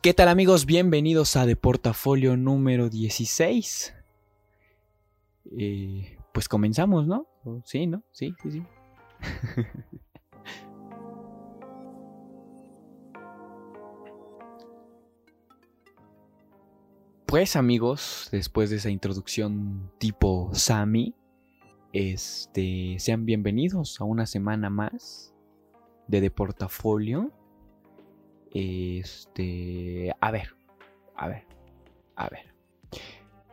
¿Qué tal amigos? Bienvenidos a Deportafolio número 16. Eh, pues comenzamos, ¿no? Sí, ¿no? Sí, sí, sí. pues amigos, después de esa introducción tipo Sami, este, sean bienvenidos a una semana más de Deportafolio. Este, a ver, a ver, a ver.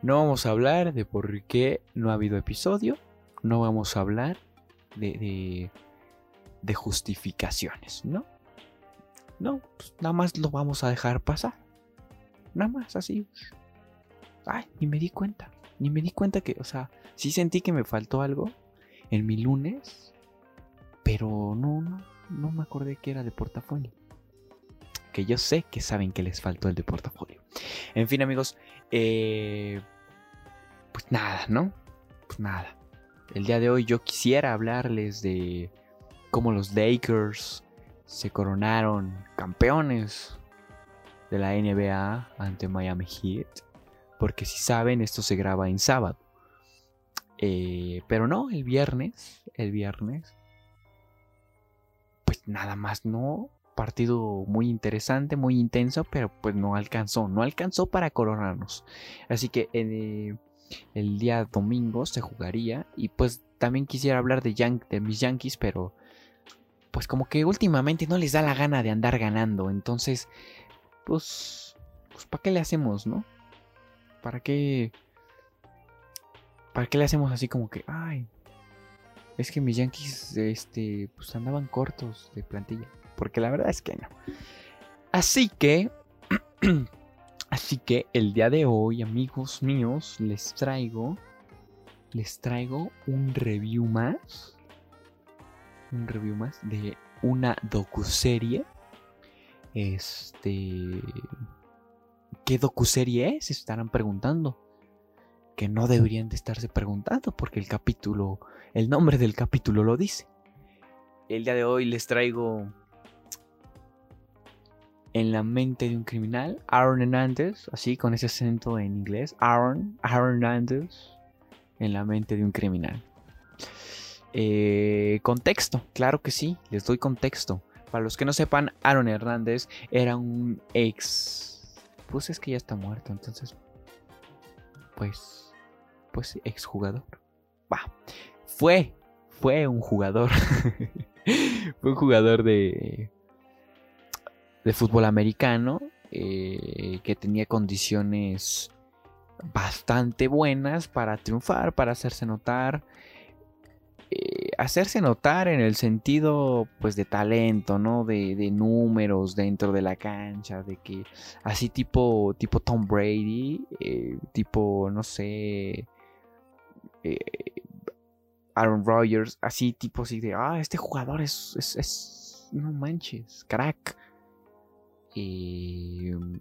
No vamos a hablar de por qué no ha habido episodio. No vamos a hablar de, de, justificaciones, ¿no? No, pues nada más lo vamos a dejar pasar. Nada más así. Ay, ni me di cuenta. Ni me di cuenta que, o sea, sí sentí que me faltó algo en mi lunes. Pero no, no, no me acordé que era de portafolio que yo sé que saben que les faltó el de portafolio. En fin, amigos, eh, pues nada, ¿no? Pues nada. El día de hoy yo quisiera hablarles de cómo los Lakers se coronaron campeones de la NBA ante Miami Heat. Porque si saben, esto se graba en sábado. Eh, pero no, el viernes, el viernes, pues nada más no partido muy interesante, muy intenso, pero pues no alcanzó, no alcanzó para coronarnos. Así que eh, el día domingo se jugaría y pues también quisiera hablar de, mis Yankees, pero pues como que últimamente no les da la gana de andar ganando, entonces pues, pues ¿para qué le hacemos, no? ¿Para qué? ¿Para qué le hacemos así como que, ay, es que mis Yankees, este, pues andaban cortos de plantilla? Porque la verdad es que no. Así que, así que el día de hoy, amigos míos, les traigo, les traigo un review más, un review más de una docuserie. Este, ¿qué docuserie es? Se estarán preguntando. Que no deberían de estarse preguntando porque el capítulo, el nombre del capítulo lo dice. El día de hoy les traigo en la mente de un criminal, Aaron Hernandez, así con ese acento en inglés, Aaron, Aaron Hernandez, en la mente de un criminal. Eh, contexto, claro que sí, les doy contexto. Para los que no sepan, Aaron Hernández era un ex. Pues es que ya está muerto, entonces. Pues. Pues ex jugador. Va. Fue. Fue un jugador. fue un jugador de de fútbol americano eh, que tenía condiciones bastante buenas para triunfar, para hacerse notar. Eh, hacerse notar en el sentido pues de talento, ¿no? De, números dentro de la cancha, de que así tipo, tipo Tom Brady, eh, tipo, no sé, Aaron Rodgers, así tipo así de, ah, este jugador es, es, es no manches, crack. Mm,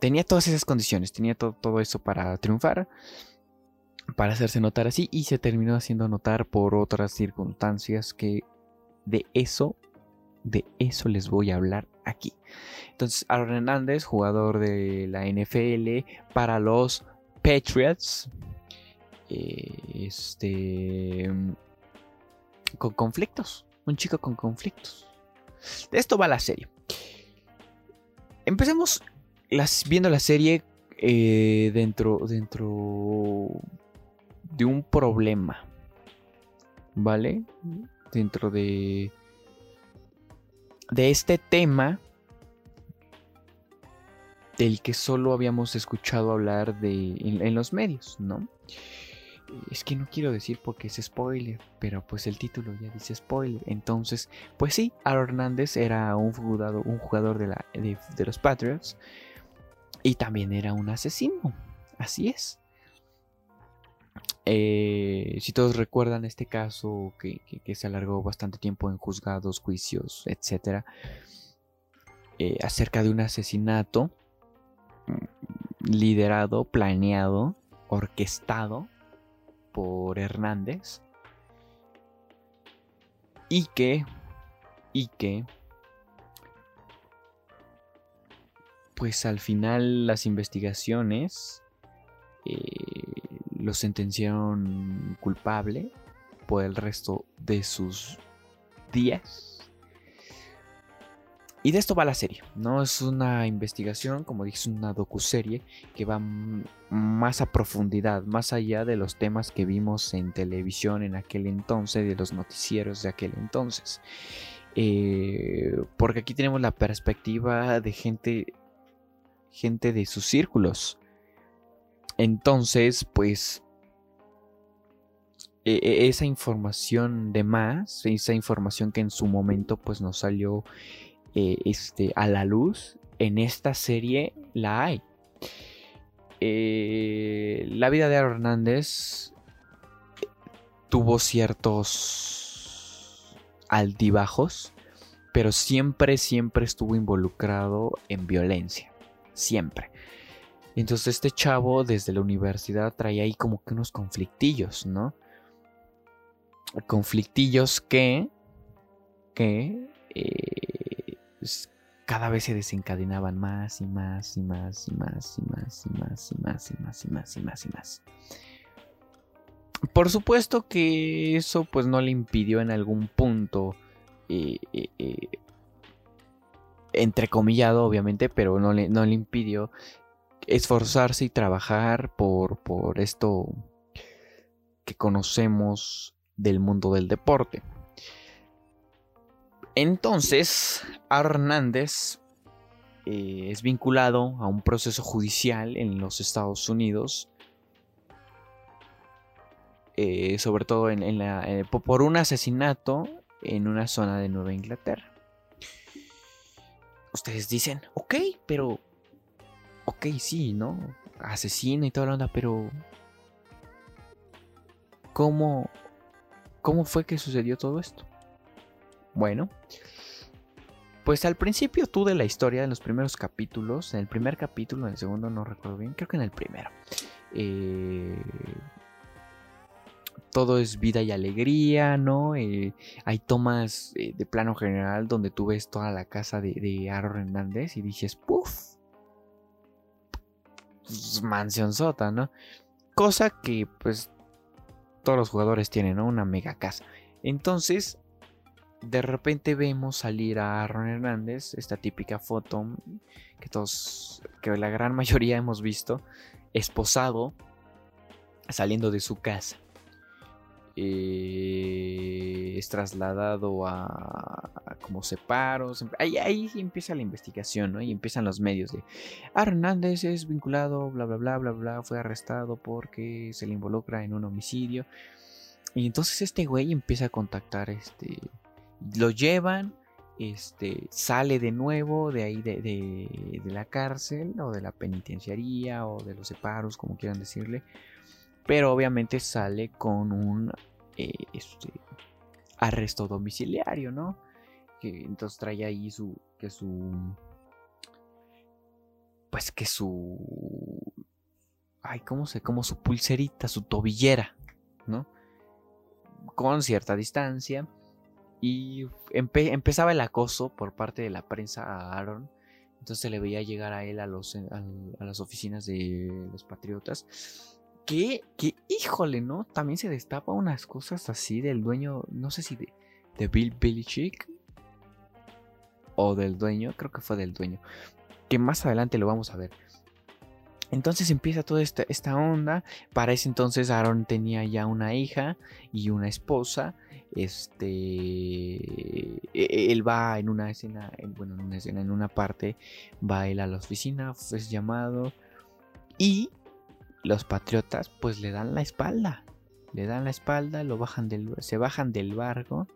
tenía todas esas condiciones, tenía todo, eso para triunfar, para hacerse notar así, y se terminó haciendo notar por otras circunstancias que de eso, de eso les voy a hablar aquí. Entonces, Aaron Hernández, jugador de la NFL para los Patriots, eh, este, mm, con conflictos, un chico con conflictos. Esto va la serie. Empecemos viendo la serie eh, dentro, dentro de un problema. ¿Vale? Dentro de, de este tema del que solo habíamos escuchado hablar de, en los medios, ¿no? Es que no quiero decir porque es spoiler, pero pues el título ya dice spoiler. Entonces, pues sí, Aaron Hernández era un jugador, un jugador de, la, de, los Patriots y también era un asesino. Así es. Eh, si todos recuerdan este caso que, se alargó bastante tiempo en juzgados, juicios, etc. Eh, acerca de un asesinato mm, liderado, planeado, orquestado por Hernández y que y que pues al final las investigaciones eh, lo sentenciaron culpable por el resto de sus días. Y de esto va la serie, ¿no? Es una investigación, como dije, una docuserie que va más a profundidad, más allá de los temas que vimos en televisión en aquel entonces, de los noticieros de aquel entonces. Eh, porque aquí tenemos la perspectiva de gente, gente de sus círculos. Entonces, pues, e, e, esa información de más, esa información que en su momento pues nos salió eh, este, a la luz, en esta serie la hay. Eh, la vida de Hernández tuvo ciertos altibajos, pero siempre, siempre estuvo involucrado en violencia. Siempre. Entonces este chavo desde la universidad traía ahí como que unos conflictillos, ¿no? Conflictillos que, que eh, pues, cada vez se desencadenaban más y más y más y más y más y más y más y más y más y más y más. Por supuesto que eso pues no le impidió en algún punto eh, eh, eh, entrecomillado obviamente, pero no le, no le impidió esforzarse y trabajar por, por esto que conocemos del mundo del deporte. Entonces, Hernández eh, es vinculado a un proceso judicial en los Estados Unidos, eh, sobre todo en, eh, por un asesinato en una zona de Nueva Inglaterra. Ustedes dicen, ok, pero... Ok, sí, ¿no? Asesino y toda la onda, pero... ¿Cómo... ¿Cómo fue que sucedió todo esto? Bueno, pues al principio tú de la historia, en los primeros capítulos, en el primer capítulo, en el segundo no recuerdo bien, creo que en el primero. Eh, todo es vida y alegría, ¿no? Eh, hay tomas eh, de plano general donde tú ves toda la casa de, de Aaron Hernández y dices, ¡puf! Mansión sota, ¿no? Cosa que pues todos los jugadores tienen, ¿no? Una mega casa. Entonces, de repente vemos salir a Aaron Hernández, esta típica foto que todos, que la gran mayoría hemos visto, esposado, saliendo de su casa. Eh, es trasladado a, como separos. Ahí, ahí empieza la investigación, ¿no? Y empiezan los medios de Hernández es vinculado, bla, bla, bla, bla, bla, fue arrestado porque se le involucra en un homicidio. Y entonces este güey empieza a contactar este lo llevan, este, sale de nuevo de ahí de, la cárcel o de la penitenciaría o de los separos, como quieran decirle, pero obviamente sale con un eh, este, arresto domiciliario, ¿no? Que entonces trae ahí su, que su, pues que su, ay, ¿cómo se, como su pulserita, su tobillera, ¿no? Con cierta distancia y empezaba el acoso por parte de la prensa a Aaron. Entonces se le veía llegar a él a, los, a, las oficinas de los Patriotas. Que, que, híjole, ¿no? También se destapa unas cosas así del dueño, no sé si de, de Bill Belichick o del dueño, creo que fue del dueño. Que más adelante lo vamos a ver. Entonces empieza toda esta, esta, onda. Para ese entonces Aaron tenía ya una hija y una esposa. Este, e, él va en una escena, bueno, en una escena, en una parte, va él a la oficina, es llamado y los patriotas pues le dan la espalda, le dan la espalda, lo bajan del, se bajan del barco,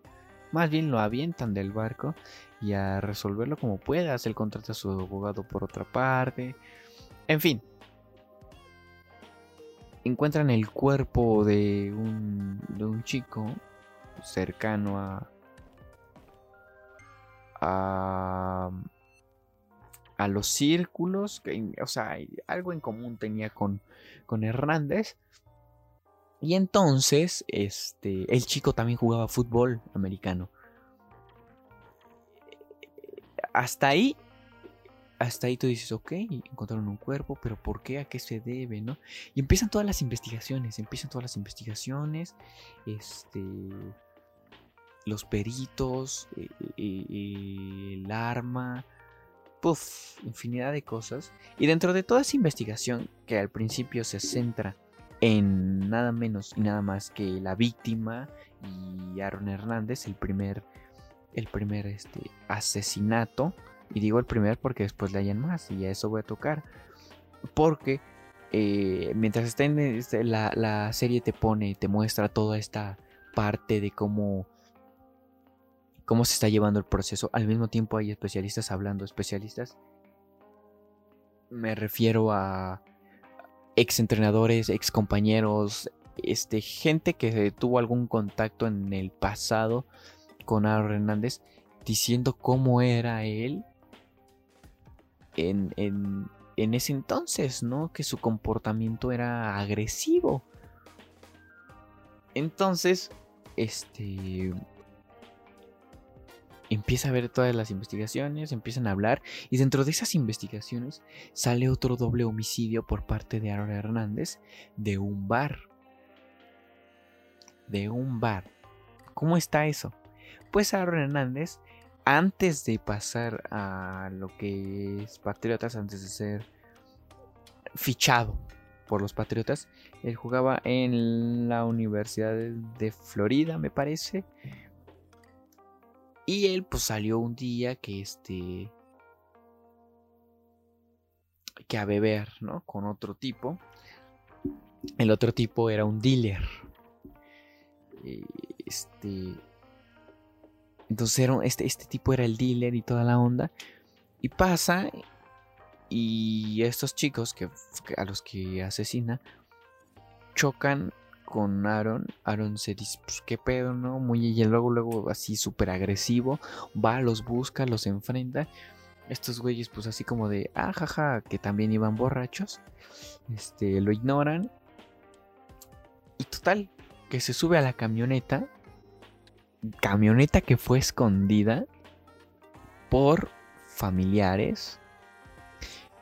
más bien lo avientan del barco y a resolverlo como puedas. Él contrata a su abogado por otra parte, en fin, encuentran el cuerpo de un, de un chico cercano a, a, a los círculos, que, o sea, algo en común tenía con, con Hernández. Y entonces, este, el chico también jugaba fútbol americano. Hasta ahí, hasta ahí tú dices, ok, encontraron un cuerpo, pero ¿por qué? ¿A qué se debe? ¿no? Y empiezan todas las investigaciones, empiezan todas las investigaciones, este, los peritos, eh, eh, el arma, puff, infinidad de cosas. Y dentro de toda esa investigación, que al principio se centra en nada menos y nada más que la víctima y Aaron Hernández, el primer, el primer este, asesinato, y digo el primer porque después le hayan más y a eso voy a tocar. Porque eh, mientras está en este, la, la, serie te pone, te muestra toda esta parte de cómo, cómo se está llevando el proceso. Al mismo tiempo hay especialistas hablando, especialistas. Me refiero a ex entrenadores, ex compañeros, este, gente que tuvo algún contacto en el pasado con Aaron Hernández diciendo cómo era él en, ese entonces, ¿no? Que su comportamiento era agresivo. Entonces, este... Empieza a ver todas las investigaciones, empiezan a hablar y dentro de esas investigaciones sale otro doble homicidio por parte de Aaron Hernández de un bar. De un bar. ¿Cómo está eso? Pues Aaron Hernández antes de pasar a lo que es Patriotas, antes de ser fichado por los Patriotas, él jugaba en la Universidad de Florida, me parece. Y él pues salió un día que este que a beber, ¿no? Con otro tipo. El otro tipo era un dealer. Este entonces este, este tipo era el dealer y toda la onda. Y pasa y estos chicos que, a los que asesina chocan con Aaron. Aaron se dice, pues qué pedo, ¿no? Muy y luego, luego así súper agresivo. Va, los busca, los enfrenta. Estos güeyes, pues así como de, ah, jaja, que también iban borrachos. Este, lo ignoran. Y total, que se sube a la camioneta camioneta que fue escondida por familiares.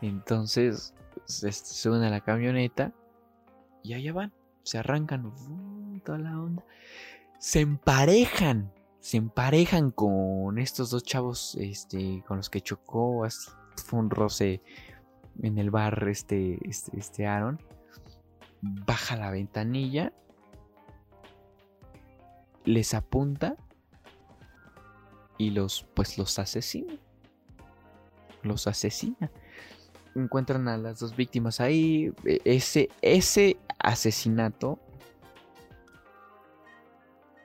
Entonces se suben a la camioneta y allá van, se arrancan, toda la onda. Se emparejan, se emparejan con estos dos chavos este, con los que chocó, fue un roce en el bar este, este, este Aaron. Baja la ventanilla les apunta y los pues los asesina. Los asesina. Encuentran a las dos víctimas ahí. E, ese, ese asesinato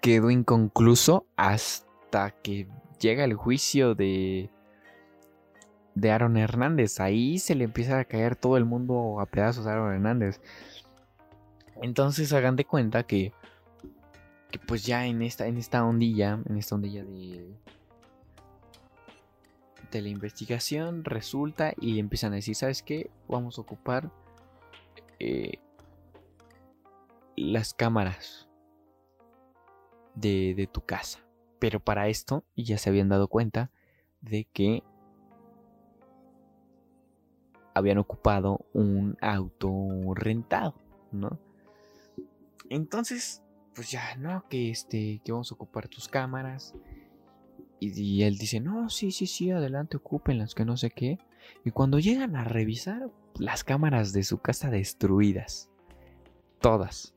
quedó inconcluso hasta que llega el juicio de de Aaron Hernández. Ahí se le empieza a caer todo el mundo a pedazos a Aaron Hernández. Entonces hagan de cuenta que que pues ya en esta, en esta ondilla, en esta ondilla de, de la investigación resulta y empiezan a decir, ¿sabes qué? Vamos a ocupar eh, las cámaras de, de tu casa. Pero para esto ya se habían dado cuenta de que habían ocupado un auto rentado, ¿no? Entonces pues ya, ¿no? Que este, que vamos a ocupar tus cámaras. Y, él dice, no, sí, sí, sí, adelante, ocúpenlas, que no sé qué. Y cuando llegan a revisar, las cámaras de su casa destruidas. Todas.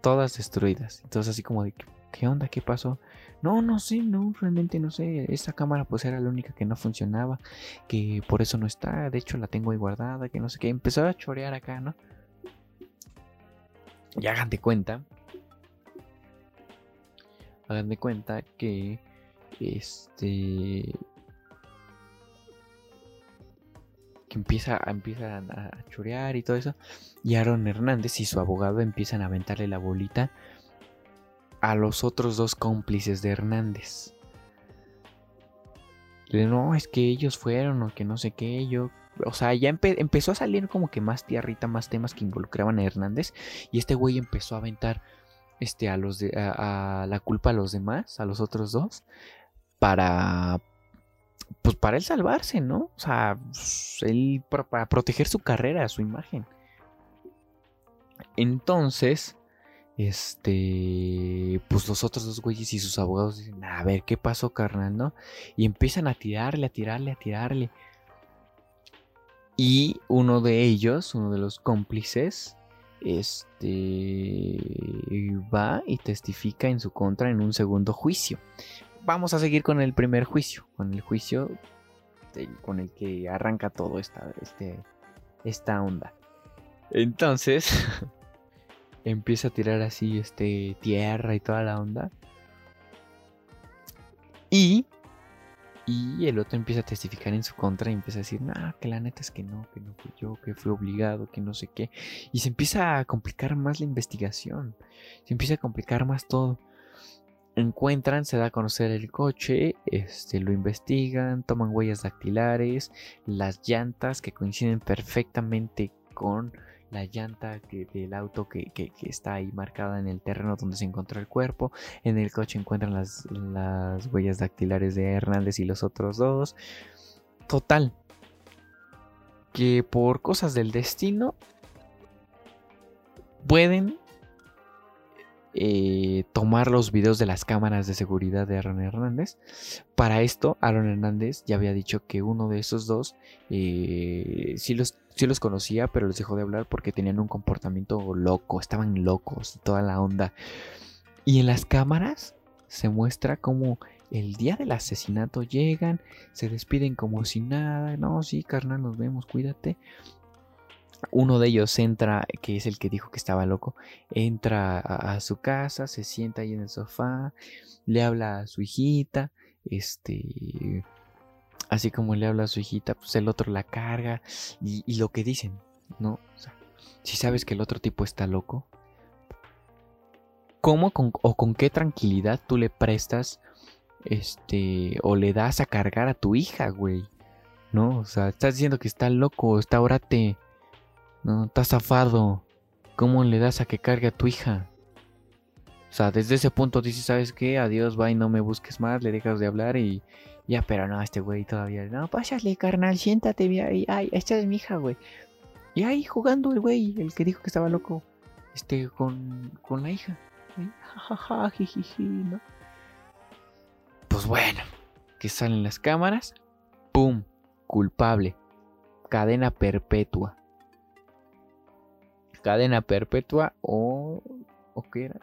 Todas destruidas. Entonces así como de, ¿qué onda? ¿Qué pasó? No, no sé, no, realmente no sé. Esta cámara pues era la única que no funcionaba. Que por eso no está. De hecho la tengo ahí guardada, que no sé qué. Empezó a chorear acá, ¿no? Y hagan de cuenta hagan de cuenta que este que empieza, empiezan a chorear y todo eso. Y Aaron Hernández y su abogado empiezan a aventarle la bolita a los otros dos cómplices de Hernández. No, es que ellos fueron o que no sé qué, yo... O sea, ya empezó a salir como que más tierrita, más temas que involucraban a Hernández. Y este güey empezó a aventar este, a, los de, a, la culpa a los demás, a los otros dos, para pues para él salvarse, ¿no? O sea, él para, proteger su carrera, su imagen. Entonces, este, pues los otros dos güeyes y sus abogados dicen, a ver, ¿qué pasó, carnal, no? Y empiezan a tirarle, a tirarle, a tirarle. Y uno de ellos, uno de los cómplices, este, va y testifica en su contra en un segundo juicio vamos a seguir con el primer juicio, con el juicio con el que arranca todo esta, este, esta onda. Entonces, empieza a tirar así este, tierra y toda la onda. Y, y el otro empieza a testificar en su contra y empieza a decir, no, que la neta es que no, que no fui yo, que fui obligado, que no sé qué. Y se empieza a complicar más la investigación, se empieza a complicar más todo encuentran, se da a conocer el coche, este, lo investigan, toman huellas dactilares, las llantas que coinciden perfectamente con la llanta del auto que, está ahí marcada en el terreno donde se encontró el cuerpo. En el coche encuentran las, las huellas dactilares de Hernández y los otros dos. Total. Que por cosas del destino pueden eh, tomar los videos de las cámaras de seguridad de Aaron Hernández. Para esto, Aaron Hernández ya había dicho que uno de esos dos eh, sí, los, los conocía, pero les dejó de hablar porque tenían un comportamiento loco, estaban locos, toda la onda. Y en las cámaras se muestra como el día del asesinato llegan, se despiden como si nada, no, sí, carnal, nos vemos, cuídate. Uno de ellos entra, que es el que dijo que estaba loco, entra a, su casa, se sienta ahí en el sofá, le habla a su hijita, este, así como le habla a su hijita, pues el otro la carga y, lo que dicen, ¿no? si sabes que el otro tipo está loco, ¿cómo o con qué tranquilidad tú le prestas, este, o le das a cargar a tu hija, güey? ¿No? O sea, estás diciendo que está loco, está ahora te no, estás zafado. ¿Cómo le das a que cargue a tu hija? O sea, desde ese punto dices, ¿sabes qué? Adiós, bye, no me busques más, le dejas de hablar y ya, pero no, este güey todavía. No, pásale, carnal, siéntate, ay, ay, esta es mi hija, güey. Y ahí jugando el güey, el que dijo que estaba loco, este, con, con la hija. Jajaja, jijiji, ¿no? Pues bueno, que salen las cámaras, ¡pum! Culpable. Cadena perpetua cadena perpetua o, o qué era,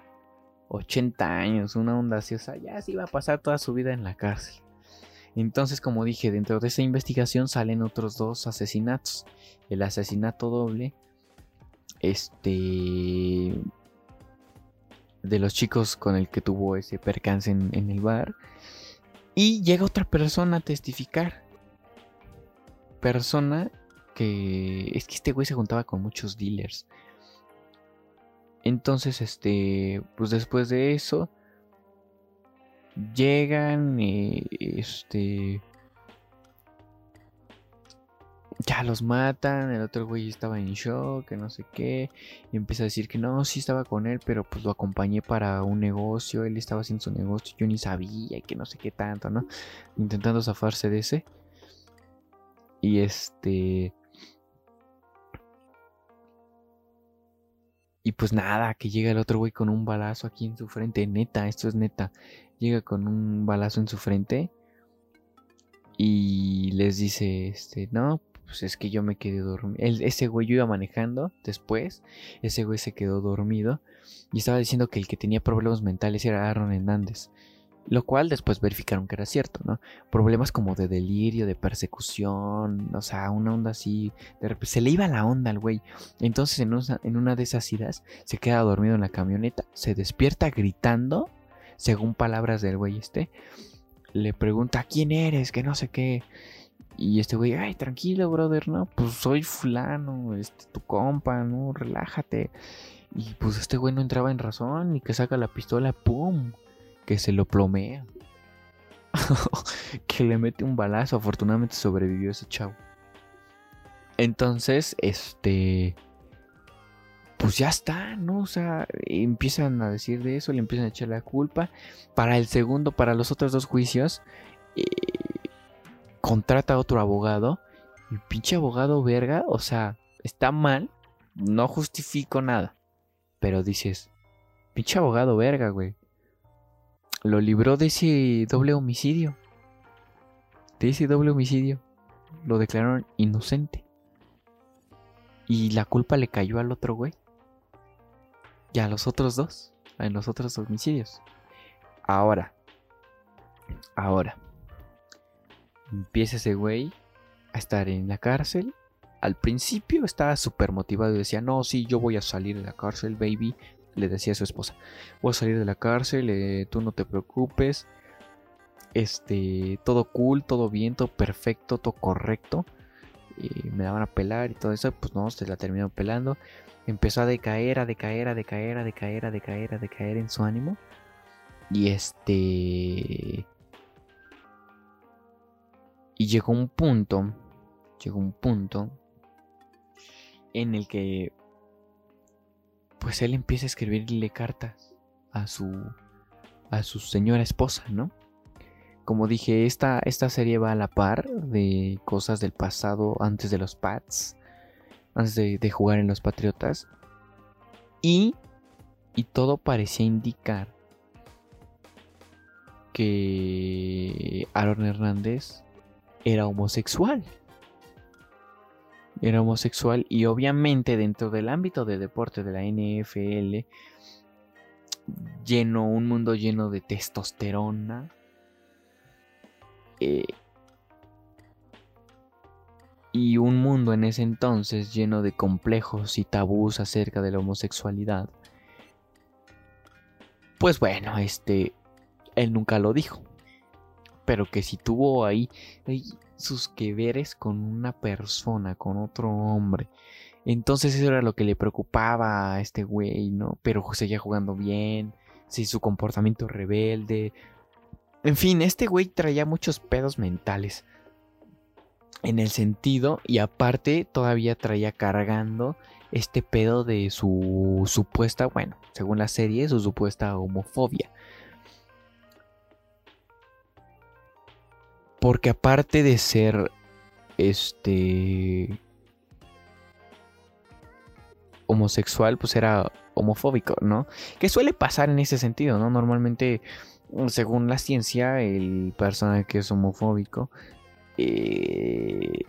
80 años, una onda o sea, ya se iba a pasar toda su vida en la cárcel. Entonces, como dije, dentro de esa investigación salen otros dos asesinatos. El asesinato doble, este, de los chicos con el que tuvo ese percance en, en el bar. Y llega otra persona a testificar. Persona que... Es que este güey se juntaba con muchos dealers. Entonces, este, pues después de eso, llegan, y este, ya los matan, el otro güey estaba en shock, que no sé qué, y empieza a decir que no, sí estaba con él, pero pues lo acompañé para un negocio, él estaba haciendo su negocio, yo ni sabía, y que no sé qué tanto, ¿no? Intentando zafarse de ese. Y este... Y pues nada, que llega el otro güey con un balazo aquí en su frente. Neta, esto es neta. Llega con un balazo en su frente. Y les dice, este, no, pues es que yo me quedé dormido. ese güey yo iba manejando después. Ese güey se quedó dormido. Y estaba diciendo que el que tenía problemas mentales era Aaron Hernández. Lo cual después verificaron que era cierto, ¿no? Problemas como de delirio, de persecución, o sea, una onda así. De repente, se le iba la onda al güey. Entonces, en una, de esas idas, se queda dormido en la camioneta, se despierta gritando, según palabras del güey este. Le pregunta, ¿quién eres? Que no sé qué. Y este güey, ay, tranquilo, brother, ¿no? Pues soy fulano, este, tu compa, ¿no? Relájate. Y pues este güey no entraba en razón, ni que saca la pistola, ¡pum! Que se lo plomea. que le mete un balazo. Afortunadamente sobrevivió ese chavo. Entonces, este. Pues ya está, ¿no? O sea, empiezan a decir de eso, le empiezan a echar la culpa. Para el segundo, para los otros dos juicios, eh, contrata a otro abogado. Y pinche abogado verga, o sea, está mal. No justifico nada. Pero dices, pinche abogado verga, güey. Lo libró de ese doble homicidio. De ese doble homicidio. Lo declararon inocente. Y la culpa le cayó al otro güey. Y a los otros dos. A los otros homicidios. Ahora. Ahora. Empieza ese güey a estar en la cárcel. Al principio estaba súper motivado y decía, no, sí, yo voy a salir de la cárcel, baby. Le decía a su esposa, voy a salir de la cárcel, eh, tú no te preocupes. Este, todo cool, todo bien, todo perfecto, todo correcto. Y me daban a pelar y todo eso, pues no, se la terminó pelando. Empezó a decaer, a decaer, a decaer, a decaer, a decaer, a decaer en su ánimo. Y este... Y llegó un punto, llegó un punto en el que pues él empieza a escribirle cartas a su a su señora esposa, ¿no? Como dije, esta, esta serie va a la par de cosas del pasado antes de los Pats, antes de, de jugar en los Patriotas. Y, y todo parecía indicar que Aaron Hernández era homosexual. Era homosexual y obviamente dentro del ámbito de deporte de la NFL, lleno, un mundo lleno de testosterona. Eh, y un mundo en ese entonces lleno de complejos y tabús acerca de la homosexualidad. Pues bueno, este, él nunca lo dijo pero que si tuvo ahí, sus que veres con una persona, con otro hombre. Entonces eso era lo que le preocupaba a este güey, ¿no? Pero seguía jugando bien, sí, su comportamiento rebelde. En fin, este güey traía muchos pedos mentales. En el sentido, y aparte todavía traía cargando este pedo de su supuesta, bueno, según la serie, su supuesta homofobia. Porque aparte de ser este homosexual, pues era homofóbico, ¿no? Que suele pasar en ese sentido, ¿no? Normalmente, según la ciencia, el personaje que es homofóbico eh,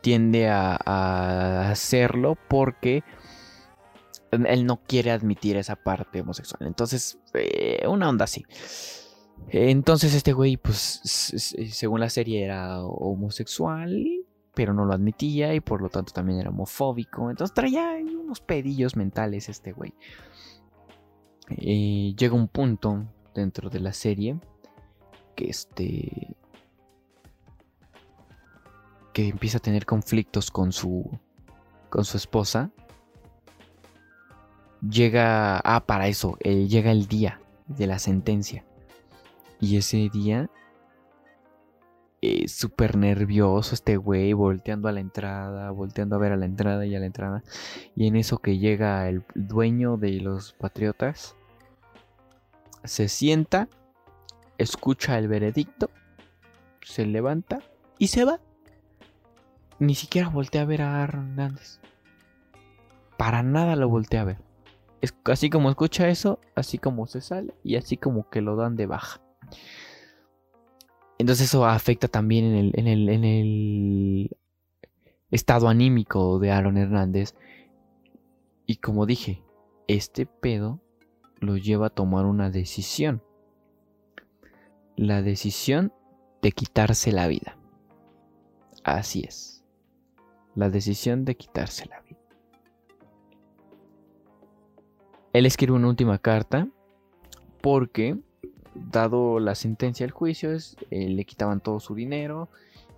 tiende a, hacerlo porque él no quiere admitir esa parte homosexual. Entonces, eh, una onda así. Entonces este güey, pues, según la serie era homosexual, pero no lo admitía y por lo tanto también era homofóbico. Entonces traía unos pedillos mentales este güey. Eh, llega un punto dentro de la serie que este que empieza a tener conflictos con su con su esposa. Llega ah para eso, eh, llega el día de la sentencia. Y ese día, eh, súper nervioso este güey, volteando a la entrada, volteando a ver a la entrada y a la entrada. Y en eso que llega el dueño de los Patriotas, se sienta, escucha el veredicto, se levanta y se va. Ni siquiera voltea a ver a Hernández. Para nada lo voltea a ver. Así como escucha eso, así como se sale y así como que lo dan de baja. Entonces eso afecta también en el, estado anímico de Aaron Hernández. Y como dije, este pedo lo lleva a tomar una decisión. La decisión de quitarse la vida. Así es. La decisión de quitarse la vida. Él escribe una última carta porque dado la sentencia del juicio, eh, le quitaban todo su dinero,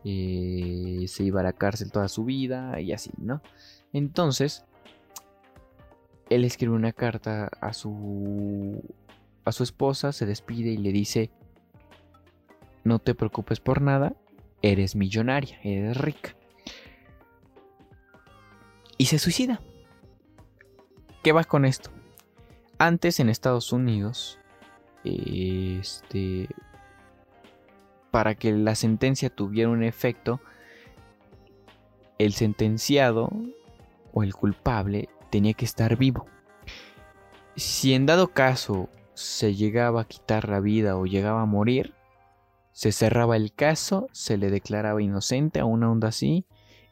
eh, se iba a la cárcel toda su vida y así, ¿no? Entonces, él escribe una carta a su, a su esposa, se despide y le dice, no te preocupes por nada, eres millonaria, eres rica. Y se suicida. ¿Qué va con esto? Antes en Estados Unidos, este para que la sentencia tuviera un efecto, el sentenciado o el culpable tenía que estar vivo. Si en dado caso se llegaba a quitar la vida o llegaba a morir, se cerraba el caso, se le declaraba inocente a una onda así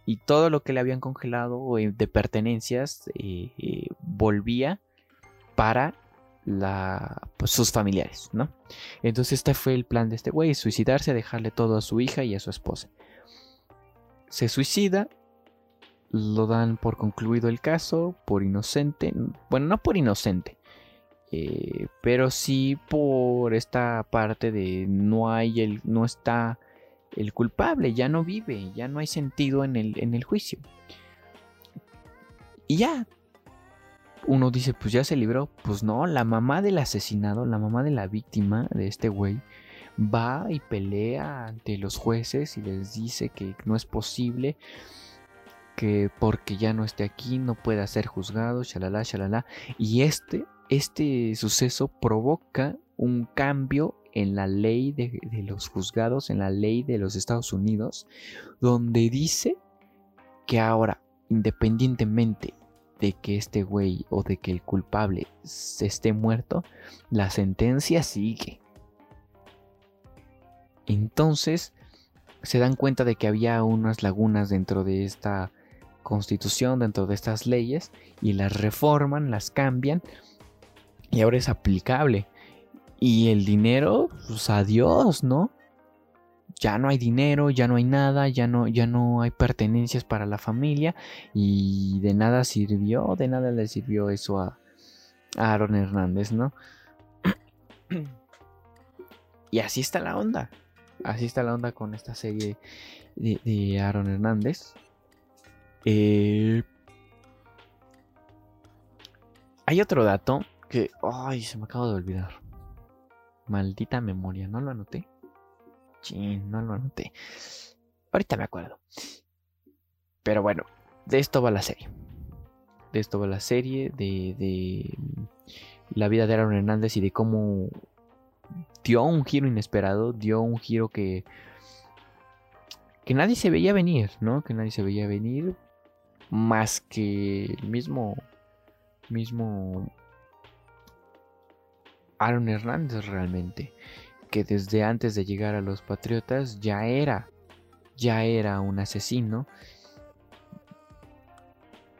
y todo lo que le habían congelado de pertenencias eh, eh, volvía para pues, sus familiares, ¿no? Entonces este fue el plan de este güey, suicidarse, dejarle todo a su hija y a su esposa. Se suicida, lo dan por concluido el caso, por inocente, bueno, no por inocente, eh, pero sí por esta parte de no hay el, no está el culpable, ya no vive, ya no hay sentido en el, en el juicio. Y ya, uno dice, pues ya se libró. Pues no, la mamá del asesinado, la mamá de la víctima de este güey, va y pelea ante los jueces y les dice que no es posible, que porque ya no esté aquí no pueda ser juzgado, shalala, shalala. Y este, este suceso provoca un cambio en la ley de, de los juzgados, en la ley de los Estados Unidos, donde dice que ahora, independientemente de que este güey o de que el culpable se esté muerto, la sentencia sigue. Entonces se dan cuenta de que había unas lagunas dentro de esta constitución, dentro de estas leyes, y las reforman, las cambian, y ahora es aplicable. Y el dinero, pues adiós, ¿no? Ya no hay dinero, ya no hay nada, ya no, ya no hay pertenencias para la familia y de nada sirvió, de nada le sirvió eso a, Aaron Hernández, ¿no? y así está la onda, así está la onda con esta serie de, Aaron Hernández. Eh, hay otro dato que, ay, se me acaba de olvidar. Maldita memoria, no lo anoté no lo anoté. Ahorita me acuerdo. Pero bueno, de esto va la serie. De esto va la serie, de, de la vida de Aaron Hernández y de cómo dio un giro inesperado, dio un giro que que nadie se veía venir, ¿no? Que nadie se veía venir más que el mismo mismo Aaron Hernández realmente que desde antes de llegar a los Patriotas ya era, ya era un asesino.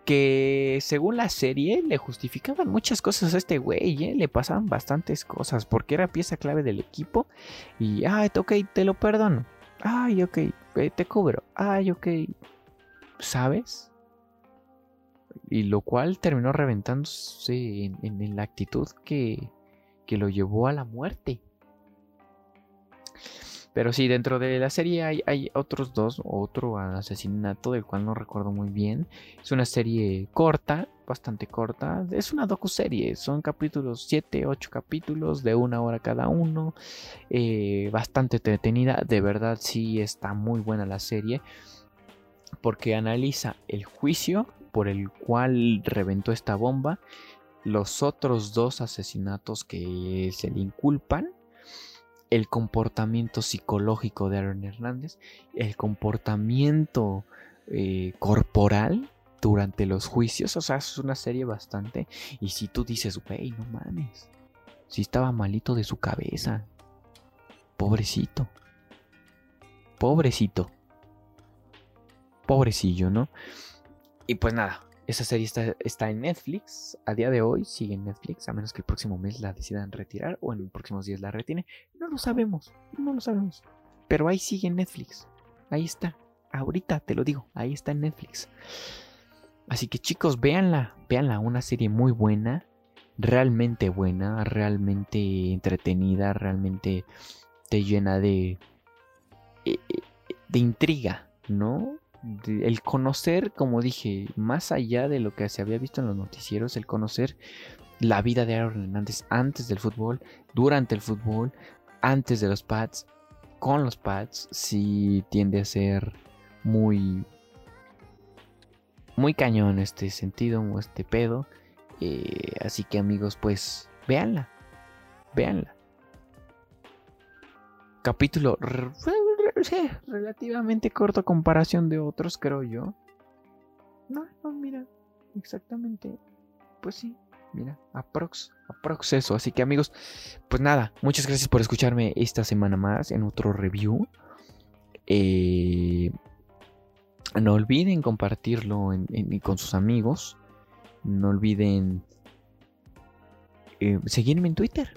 Que según la serie le justificaban muchas cosas a este güey, ¿eh? le pasaban bastantes cosas, porque era pieza clave del equipo. Y, ay, ok, te lo perdono. Ay, ok, eh, te cubro. Ay, ok. ¿Sabes? Y lo cual terminó reventándose en, la actitud que, que lo llevó a la muerte. Pero sí, dentro de la serie hay, otros dos, otro asesinato del cual no recuerdo muy bien. Es una serie corta, bastante corta. Es una docu-serie, son capítulos, 7, 8 capítulos de una hora cada uno. Eh, bastante entretenida, de verdad sí está muy buena la serie. Porque analiza el juicio por el cual reventó esta bomba. Los otros dos asesinatos que se le inculpan el comportamiento psicológico de Aaron Hernández, el comportamiento eh, corporal durante los juicios. O sea, es una serie bastante. Y si tú dices, güey, no mames. Si estaba malito de su cabeza. Pobrecito. Pobrecito. Pobrecillo, ¿no? Y pues nada, esa serie está, en Netflix. A día de hoy sigue en Netflix, a menos que el próximo mes la decidan retirar o en los próximos días la retiene. No lo sabemos, no lo sabemos. Pero ahí sigue Netflix. Ahí está. Ahorita te lo digo, ahí está en Netflix. Así que chicos, véanla, véanla, una serie muy buena, realmente buena, realmente entretenida, realmente te llena de, eh, eh, de intriga, ¿no? el conocer, como dije, más allá de lo que se había visto en los noticieros, el conocer la vida de Aaron Hernández antes del fútbol, durante el fútbol, antes de los pads, con los pads, sí tiende a ser muy, muy cañón este sentido, este pedo. Eh, así que amigos, pues véanla, véanla. capítulo relativamente corto a comparación de otros, creo yo. No, no, mira, exactamente. Pues sí, mira, aprox, aprox eso. Así que amigos, pues nada, muchas gracias por escucharme esta semana más en otro review. Eh, no olviden compartirlo con sus amigos. No olviden eh, seguirme en Twitter.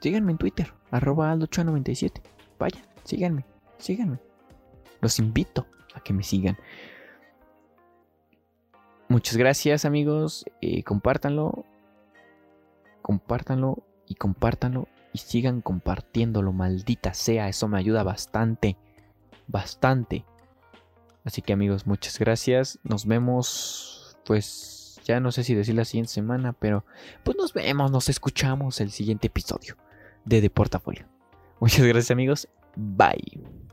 Síganme en Twitter, arroba aldo97. Vaya, síganme, síganme. Los invito a que me sigan. Muchas gracias amigos. Eh, compártanlo. Compártanlo y compártanlo. Y sigan compartiéndolo, maldita sea. Eso me ayuda bastante. Bastante. Así que amigos, muchas gracias. Nos vemos. Pues ya no sé si decir la siguiente semana. Pero pues nos vemos, nos escuchamos el siguiente episodio de Deportafolio. Muchas gracias amigos. Bye.